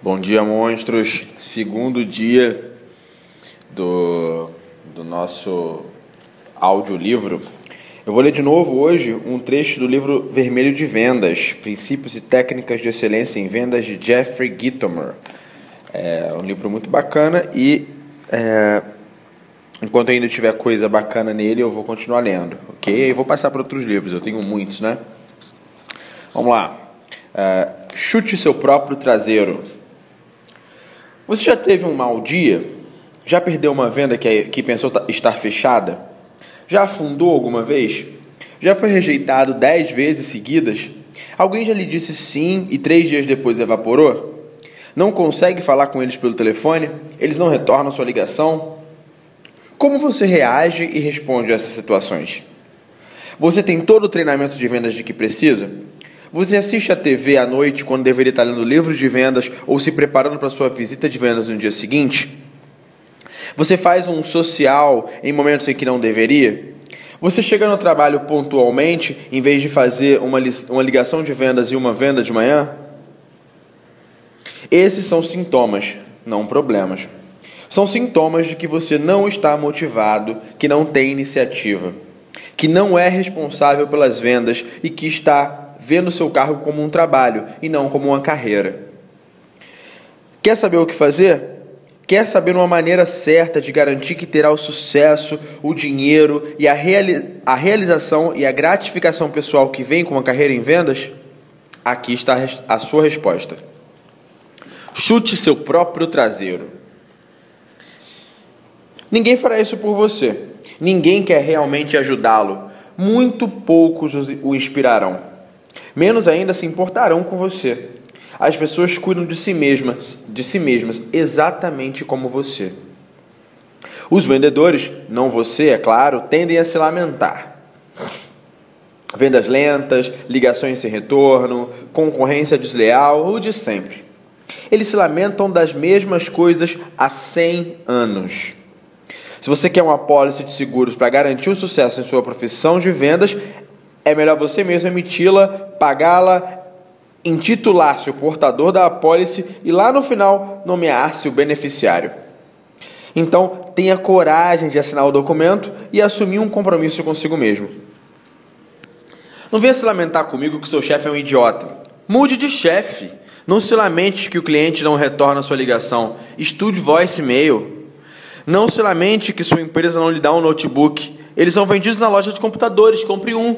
Bom dia, monstros. Segundo dia do, do nosso audiolivro. Eu vou ler de novo hoje um trecho do livro Vermelho de Vendas: Princípios e Técnicas de Excelência em Vendas de Jeffrey Gitomer. É um livro muito bacana e é, enquanto ainda tiver coisa bacana nele, eu vou continuar lendo, ok? E vou passar para outros livros, eu tenho muitos, né? Vamos lá. É, chute seu próprio traseiro. Você já teve um mau dia? Já perdeu uma venda que, que pensou estar fechada? Já afundou alguma vez? Já foi rejeitado dez vezes seguidas? Alguém já lhe disse sim e três dias depois evaporou? Não consegue falar com eles pelo telefone? Eles não retornam sua ligação? Como você reage e responde a essas situações? Você tem todo o treinamento de vendas de que precisa? Você assiste a TV à noite quando deveria estar lendo livros de vendas ou se preparando para sua visita de vendas no dia seguinte? Você faz um social em momentos em que não deveria? Você chega no trabalho pontualmente em vez de fazer uma, uma ligação de vendas e uma venda de manhã? Esses são sintomas, não problemas. São sintomas de que você não está motivado, que não tem iniciativa, que não é responsável pelas vendas e que está vendo seu cargo como um trabalho e não como uma carreira. Quer saber o que fazer? Quer saber uma maneira certa de garantir que terá o sucesso, o dinheiro e a, reali a realização e a gratificação pessoal que vem com uma carreira em vendas? Aqui está a sua resposta. Chute seu próprio traseiro. Ninguém fará isso por você. Ninguém quer realmente ajudá-lo. Muito poucos o inspirarão menos ainda se importarão com você. As pessoas cuidam de si mesmas, de si mesmas, exatamente como você. Os vendedores, não você, é claro, tendem a se lamentar. Vendas lentas, ligações sem retorno, concorrência desleal, o de sempre. Eles se lamentam das mesmas coisas há 100 anos. Se você quer uma apólice de seguros para garantir o sucesso em sua profissão de vendas, é melhor você mesmo emiti-la, pagá-la, intitular-se o portador da apólice e lá no final nomear-se o beneficiário. Então, tenha coragem de assinar o documento e assumir um compromisso consigo mesmo. Não venha se lamentar comigo que seu chefe é um idiota. Mude de chefe. Não se lamente que o cliente não retorna a sua ligação. Estude voicemail. Não se lamente que sua empresa não lhe dá um notebook. Eles são vendidos na loja de computadores. Compre um.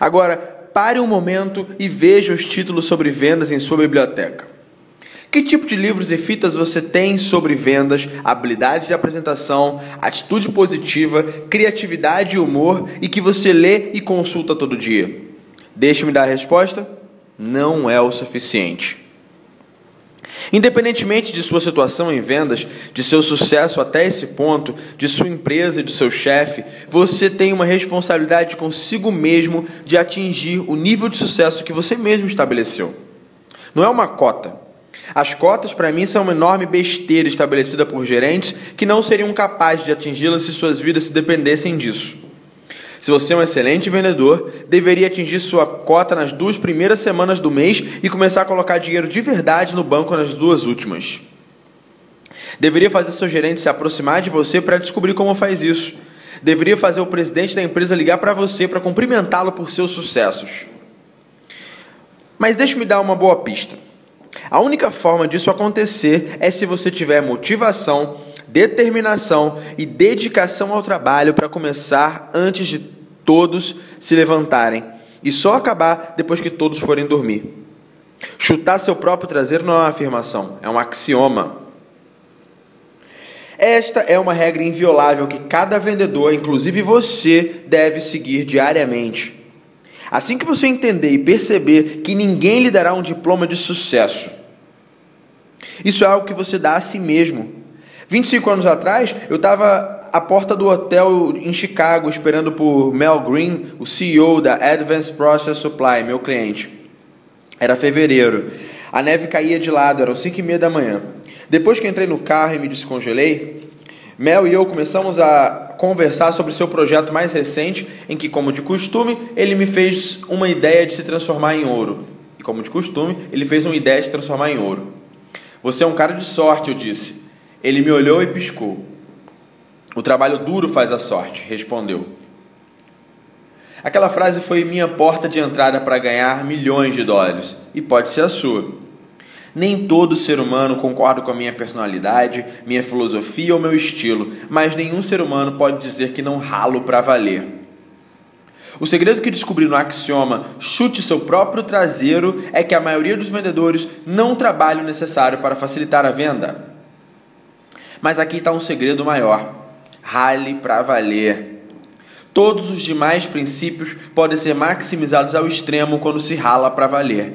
Agora, pare um momento e veja os títulos sobre vendas em sua biblioteca. Que tipo de livros e fitas você tem sobre vendas, habilidades de apresentação, atitude positiva, criatividade e humor e que você lê e consulta todo dia? Deixe-me dar a resposta: não é o suficiente. Independentemente de sua situação em vendas, de seu sucesso até esse ponto, de sua empresa e de seu chefe, você tem uma responsabilidade consigo mesmo de atingir o nível de sucesso que você mesmo estabeleceu. Não é uma cota. As cotas, para mim, são uma enorme besteira estabelecida por gerentes que não seriam capazes de atingi-las se suas vidas se dependessem disso. Se você é um excelente vendedor, deveria atingir sua cota nas duas primeiras semanas do mês e começar a colocar dinheiro de verdade no banco nas duas últimas. Deveria fazer seu gerente se aproximar de você para descobrir como faz isso. Deveria fazer o presidente da empresa ligar para você para cumprimentá-lo por seus sucessos. Mas deixe-me dar uma boa pista. A única forma disso acontecer é se você tiver motivação, determinação e dedicação ao trabalho para começar antes de todos se levantarem e só acabar depois que todos forem dormir. Chutar seu próprio traseiro não é uma afirmação, é um axioma. Esta é uma regra inviolável que cada vendedor, inclusive você, deve seguir diariamente. Assim que você entender e perceber que ninguém lhe dará um diploma de sucesso, isso é algo que você dá a si mesmo. 25 anos atrás, eu estava à porta do hotel em Chicago esperando por Mel Green, o CEO da Advanced Process Supply, meu cliente. Era fevereiro. A neve caía de lado, eram 5 e meia da manhã. Depois que entrei no carro e me descongelei, Mel e eu começamos a conversar sobre seu projeto mais recente, em que, como de costume, ele me fez uma ideia de se transformar em ouro. E como de costume, ele fez uma ideia de se transformar em ouro. Você é um cara de sorte, eu disse. Ele me olhou e piscou. O trabalho duro faz a sorte, respondeu. Aquela frase foi minha porta de entrada para ganhar milhões de dólares, e pode ser a sua. Nem todo ser humano concorda com a minha personalidade, minha filosofia ou meu estilo, mas nenhum ser humano pode dizer que não ralo para valer. O segredo que descobri no axioma chute seu próprio traseiro é que a maioria dos vendedores não trabalha o necessário para facilitar a venda. Mas aqui está um segredo maior: rale para valer. Todos os demais princípios podem ser maximizados ao extremo quando se rala para valer.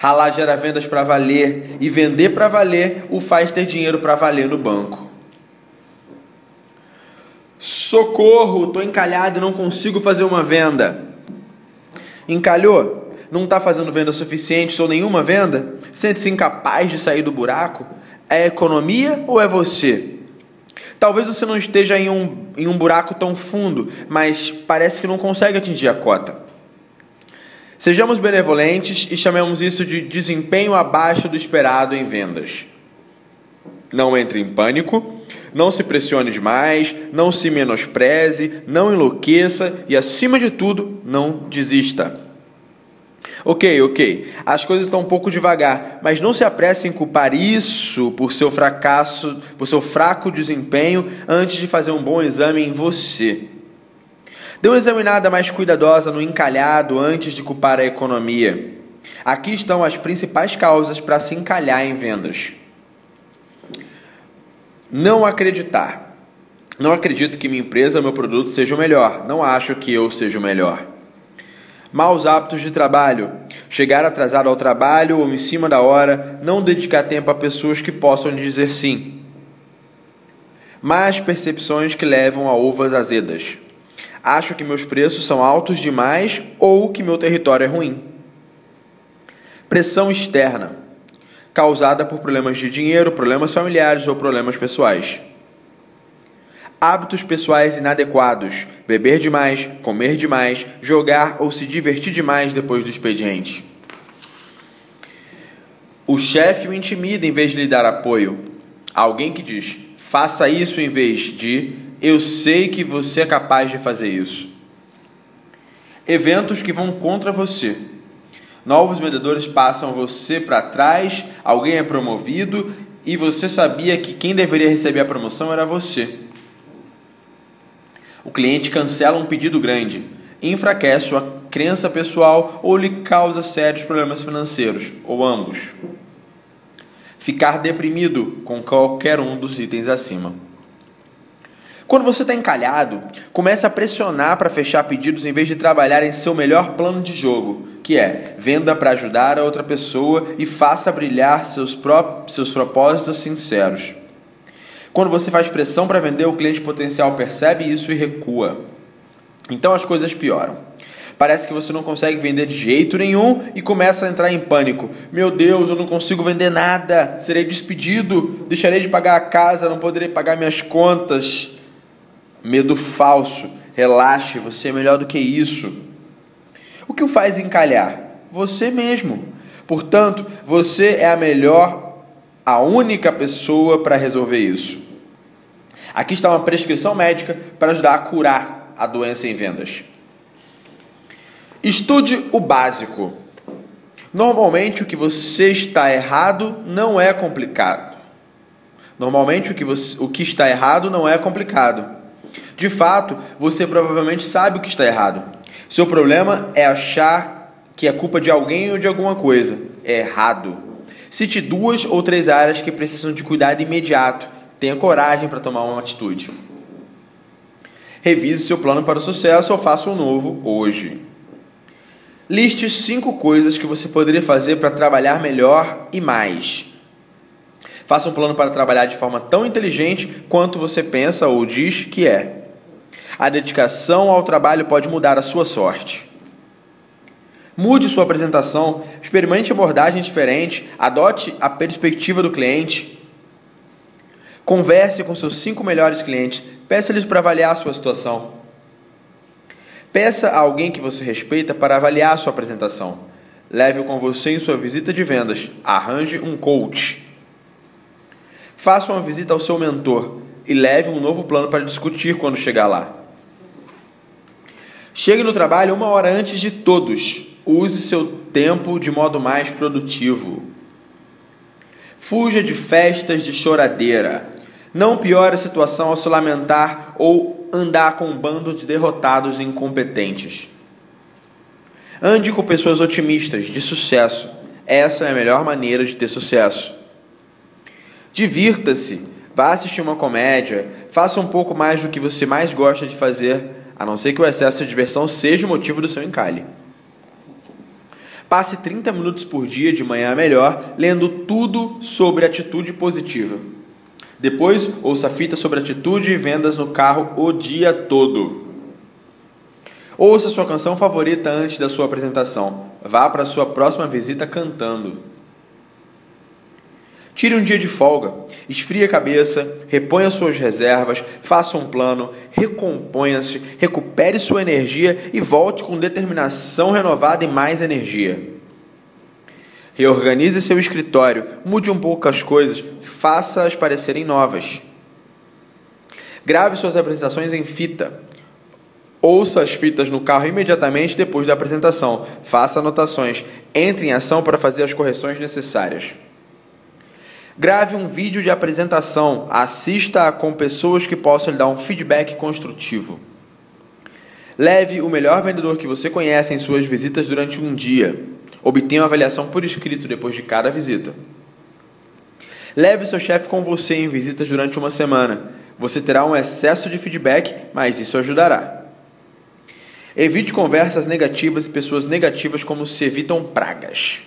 Ralar gera vendas para valer e vender para valer o faz ter dinheiro para valer no banco. Socorro, estou encalhado e não consigo fazer uma venda. Encalhou? Não está fazendo venda suficiente ou nenhuma venda? Sente-se incapaz de sair do buraco? É economia ou é você? Talvez você não esteja em um, em um buraco tão fundo, mas parece que não consegue atingir a cota. Sejamos benevolentes e chamemos isso de desempenho abaixo do esperado em vendas. Não entre em pânico, não se pressione demais, não se menospreze, não enlouqueça e, acima de tudo, não desista. Ok, ok, as coisas estão um pouco devagar, mas não se apresse em culpar isso por seu fracasso, por seu fraco desempenho antes de fazer um bom exame em você. Dê uma examinada mais cuidadosa no encalhado antes de culpar a economia. Aqui estão as principais causas para se encalhar em vendas. Não acreditar. Não acredito que minha empresa ou meu produto seja o melhor. Não acho que eu seja o melhor. Maus hábitos de trabalho. Chegar atrasado ao trabalho ou em cima da hora. Não dedicar tempo a pessoas que possam dizer sim. Más percepções que levam a uvas azedas. Acho que meus preços são altos demais ou que meu território é ruim. Pressão externa causada por problemas de dinheiro, problemas familiares ou problemas pessoais. Hábitos pessoais inadequados: beber demais, comer demais, jogar ou se divertir demais depois do expediente. O chefe o intimida em vez de lhe dar apoio. Alguém que diz: faça isso em vez de eu sei que você é capaz de fazer isso. Eventos que vão contra você. Novos vendedores passam você para trás, alguém é promovido e você sabia que quem deveria receber a promoção era você. O cliente cancela um pedido grande, enfraquece sua crença pessoal ou lhe causa sérios problemas financeiros, ou ambos. Ficar deprimido com qualquer um dos itens acima. Quando você está encalhado, comece a pressionar para fechar pedidos em vez de trabalhar em seu melhor plano de jogo, que é venda para ajudar a outra pessoa e faça brilhar seus, pró seus propósitos sinceros. Quando você faz pressão para vender, o cliente potencial percebe isso e recua. Então as coisas pioram. Parece que você não consegue vender de jeito nenhum e começa a entrar em pânico. Meu Deus, eu não consigo vender nada, serei despedido, deixarei de pagar a casa, não poderei pagar minhas contas. Medo falso. Relaxe, você é melhor do que isso. O que o faz encalhar? Você mesmo. Portanto, você é a melhor, a única pessoa para resolver isso. Aqui está uma prescrição médica para ajudar a curar a doença em vendas. Estude o básico. Normalmente o que você está errado não é complicado. Normalmente o que, você, o que está errado não é complicado. De fato, você provavelmente sabe o que está errado. Seu problema é achar que é culpa de alguém ou de alguma coisa. É errado. Cite duas ou três áreas que precisam de cuidado imediato. Tenha coragem para tomar uma atitude. Revise seu plano para o sucesso ou faça um novo hoje. Liste cinco coisas que você poderia fazer para trabalhar melhor e mais. Faça um plano para trabalhar de forma tão inteligente quanto você pensa ou diz que é. A dedicação ao trabalho pode mudar a sua sorte. Mude sua apresentação, experimente abordagem diferente, adote a perspectiva do cliente. Converse com seus cinco melhores clientes, peça-lhes para avaliar a sua situação. Peça a alguém que você respeita para avaliar a sua apresentação. Leve-o com você em sua visita de vendas. Arranje um coach. Faça uma visita ao seu mentor e leve um novo plano para discutir quando chegar lá. Chegue no trabalho uma hora antes de todos. Use seu tempo de modo mais produtivo. Fuja de festas de choradeira. Não piore a situação ao se lamentar ou andar com um bando de derrotados e incompetentes. Ande com pessoas otimistas, de sucesso. Essa é a melhor maneira de ter sucesso. Divirta-se, vá assistir uma comédia, faça um pouco mais do que você mais gosta de fazer, a não ser que o excesso de diversão seja o motivo do seu encalhe. Passe 30 minutos por dia, de manhã melhor, lendo tudo sobre atitude positiva. Depois, ouça a fita sobre atitude e vendas no carro o dia todo. Ouça sua canção favorita antes da sua apresentação. Vá para a sua próxima visita cantando. Tire um dia de folga, esfrie a cabeça, reponha suas reservas, faça um plano, recomponha-se, recupere sua energia e volte com determinação renovada e mais energia. Reorganize seu escritório, mude um pouco as coisas, faça-as parecerem novas. Grave suas apresentações em fita. Ouça as fitas no carro imediatamente depois da apresentação. Faça anotações. Entre em ação para fazer as correções necessárias. Grave um vídeo de apresentação, assista com pessoas que possam lhe dar um feedback construtivo. Leve o melhor vendedor que você conhece em suas visitas durante um dia. Obtenha uma avaliação por escrito depois de cada visita. Leve seu chefe com você em visitas durante uma semana. Você terá um excesso de feedback, mas isso ajudará. Evite conversas negativas e pessoas negativas como se evitam pragas.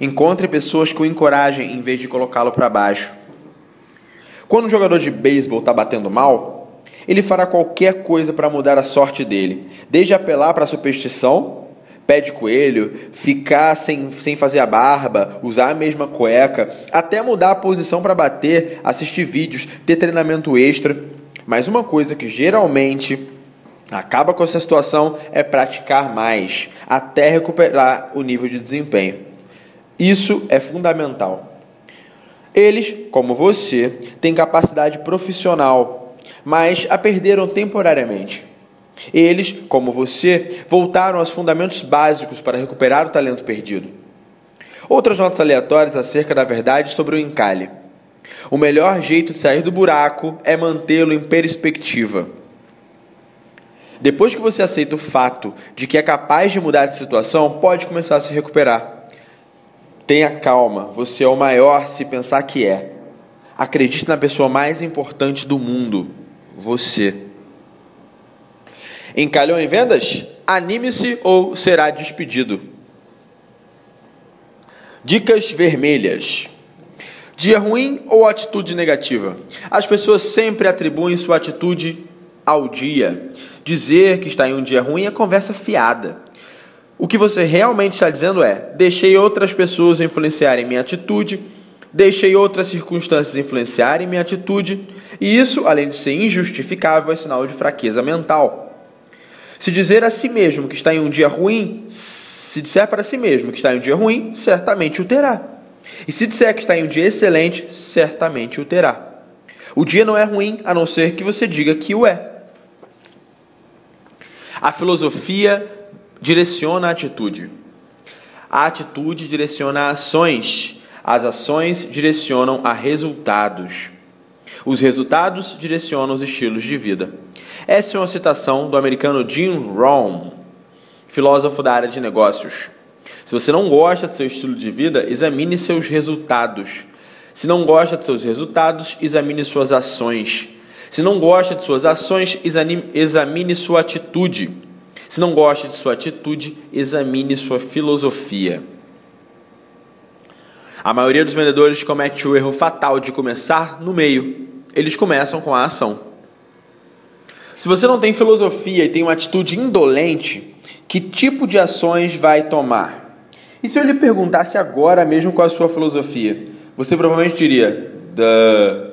Encontre pessoas que o encorajem em vez de colocá-lo para baixo. Quando um jogador de beisebol está batendo mal, ele fará qualquer coisa para mudar a sorte dele, desde apelar para a superstição, pé de coelho, ficar sem, sem fazer a barba, usar a mesma cueca, até mudar a posição para bater, assistir vídeos, ter treinamento extra. Mas uma coisa que geralmente acaba com essa situação é praticar mais, até recuperar o nível de desempenho. Isso é fundamental. Eles, como você, têm capacidade profissional, mas a perderam temporariamente. Eles, como você, voltaram aos fundamentos básicos para recuperar o talento perdido. Outras notas aleatórias acerca da verdade sobre o encalhe. O melhor jeito de sair do buraco é mantê-lo em perspectiva. Depois que você aceita o fato de que é capaz de mudar de situação, pode começar a se recuperar. Tenha calma, você é o maior se pensar que é. Acredite na pessoa mais importante do mundo, você. Encalhou em vendas? Anime-se ou será despedido. Dicas vermelhas. Dia ruim ou atitude negativa? As pessoas sempre atribuem sua atitude ao dia. Dizer que está em um dia ruim é conversa fiada. O que você realmente está dizendo é: deixei outras pessoas influenciarem minha atitude, deixei outras circunstâncias influenciarem minha atitude, e isso, além de ser injustificável, é sinal de fraqueza mental. Se dizer a si mesmo que está em um dia ruim, se disser para si mesmo que está em um dia ruim, certamente o terá. E se disser que está em um dia excelente, certamente o terá. O dia não é ruim a não ser que você diga que o é. A filosofia direciona a atitude. A atitude direciona ações. As ações direcionam a resultados. Os resultados direcionam os estilos de vida. Essa é uma citação do americano Jim Rohn, filósofo da área de negócios. Se você não gosta do seu estilo de vida, examine seus resultados. Se não gosta de seus resultados, examine suas ações. Se não gosta de suas ações, examine sua atitude. Se não gosta de sua atitude, examine sua filosofia. A maioria dos vendedores comete o erro fatal de começar no meio. Eles começam com a ação. Se você não tem filosofia e tem uma atitude indolente, que tipo de ações vai tomar? E se eu lhe perguntasse agora mesmo qual a sua filosofia? Você provavelmente diria: Duh.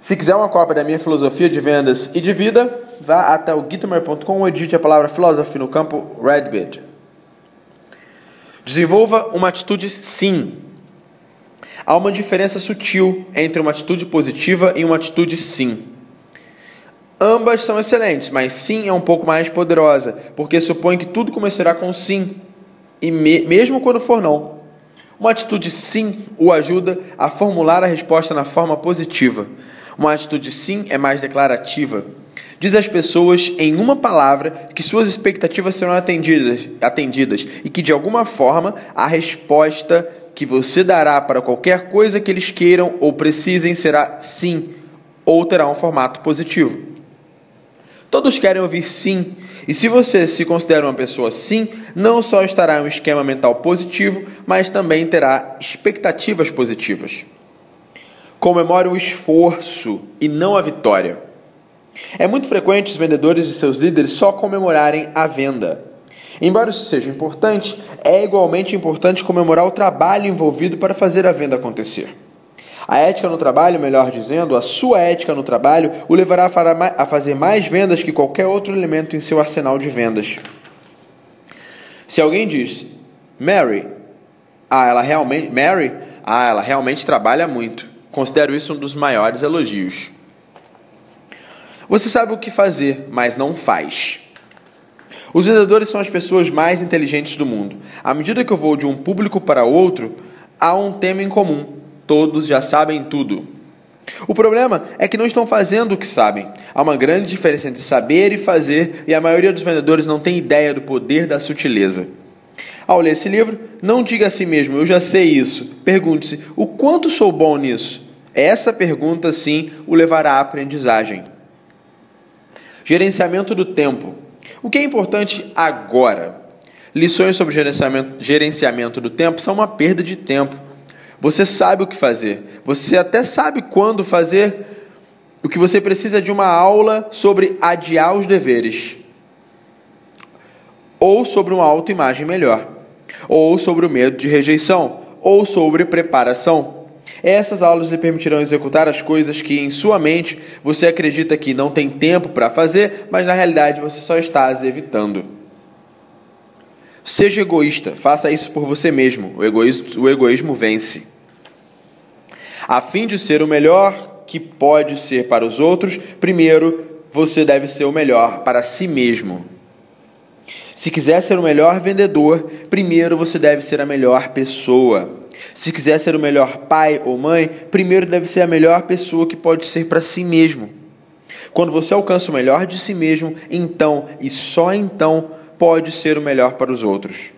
Se quiser uma cópia da minha filosofia de vendas e de vida, vá até o gitmer.com e digite a palavra philosophy no campo Redbit. Desenvolva uma atitude sim. Há uma diferença sutil entre uma atitude positiva e uma atitude sim. Ambas são excelentes, mas sim é um pouco mais poderosa, porque supõe que tudo começará com sim, e me mesmo quando for não. Uma atitude sim o ajuda a formular a resposta na forma positiva. Uma atitude sim é mais declarativa. Diz às pessoas em uma palavra que suas expectativas serão atendidas, atendidas e que de alguma forma a resposta que você dará para qualquer coisa que eles queiram ou precisem será sim ou terá um formato positivo. Todos querem ouvir sim, e se você se considera uma pessoa sim, não só estará em um esquema mental positivo, mas também terá expectativas positivas. Comemore o esforço e não a vitória. É muito frequente os vendedores e seus líderes só comemorarem a venda. Embora isso seja importante, é igualmente importante comemorar o trabalho envolvido para fazer a venda acontecer. A ética no trabalho, melhor dizendo, a sua ética no trabalho, o levará a fazer mais vendas que qualquer outro elemento em seu arsenal de vendas. Se alguém diz, Mary, ah, ela realmente, Mary, ah, ela realmente trabalha muito. Considero isso um dos maiores elogios. Você sabe o que fazer, mas não faz. Os vendedores são as pessoas mais inteligentes do mundo. À medida que eu vou de um público para outro, há um tema em comum todos já sabem tudo. O problema é que não estão fazendo o que sabem. Há uma grande diferença entre saber e fazer, e a maioria dos vendedores não tem ideia do poder da sutileza. Ao ler esse livro, não diga a si mesmo, eu já sei isso. Pergunte-se, o quanto sou bom nisso? Essa pergunta, sim, o levará à aprendizagem. Gerenciamento do tempo. O que é importante agora? Lições sobre gerenciamento, gerenciamento do tempo são uma perda de tempo. Você sabe o que fazer. Você até sabe quando fazer. O que você precisa de uma aula sobre adiar os deveres. Ou sobre uma autoimagem melhor. Ou sobre o medo de rejeição. Ou sobre preparação. Essas aulas lhe permitirão executar as coisas que em sua mente você acredita que não tem tempo para fazer, mas na realidade você só está as evitando. Seja egoísta, faça isso por você mesmo. O egoísmo, o egoísmo vence. A fim de ser o melhor que pode ser para os outros, primeiro você deve ser o melhor para si mesmo. Se quiser ser o melhor vendedor, primeiro você deve ser a melhor pessoa. Se quiser ser o melhor pai ou mãe, primeiro deve ser a melhor pessoa que pode ser para si mesmo. Quando você alcança o melhor de si mesmo, então e só então pode ser o melhor para os outros.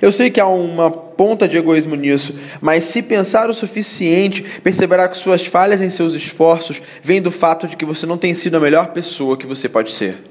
Eu sei que há uma ponta de egoísmo nisso, mas se pensar o suficiente, perceberá que suas falhas em seus esforços vêm do fato de que você não tem sido a melhor pessoa que você pode ser.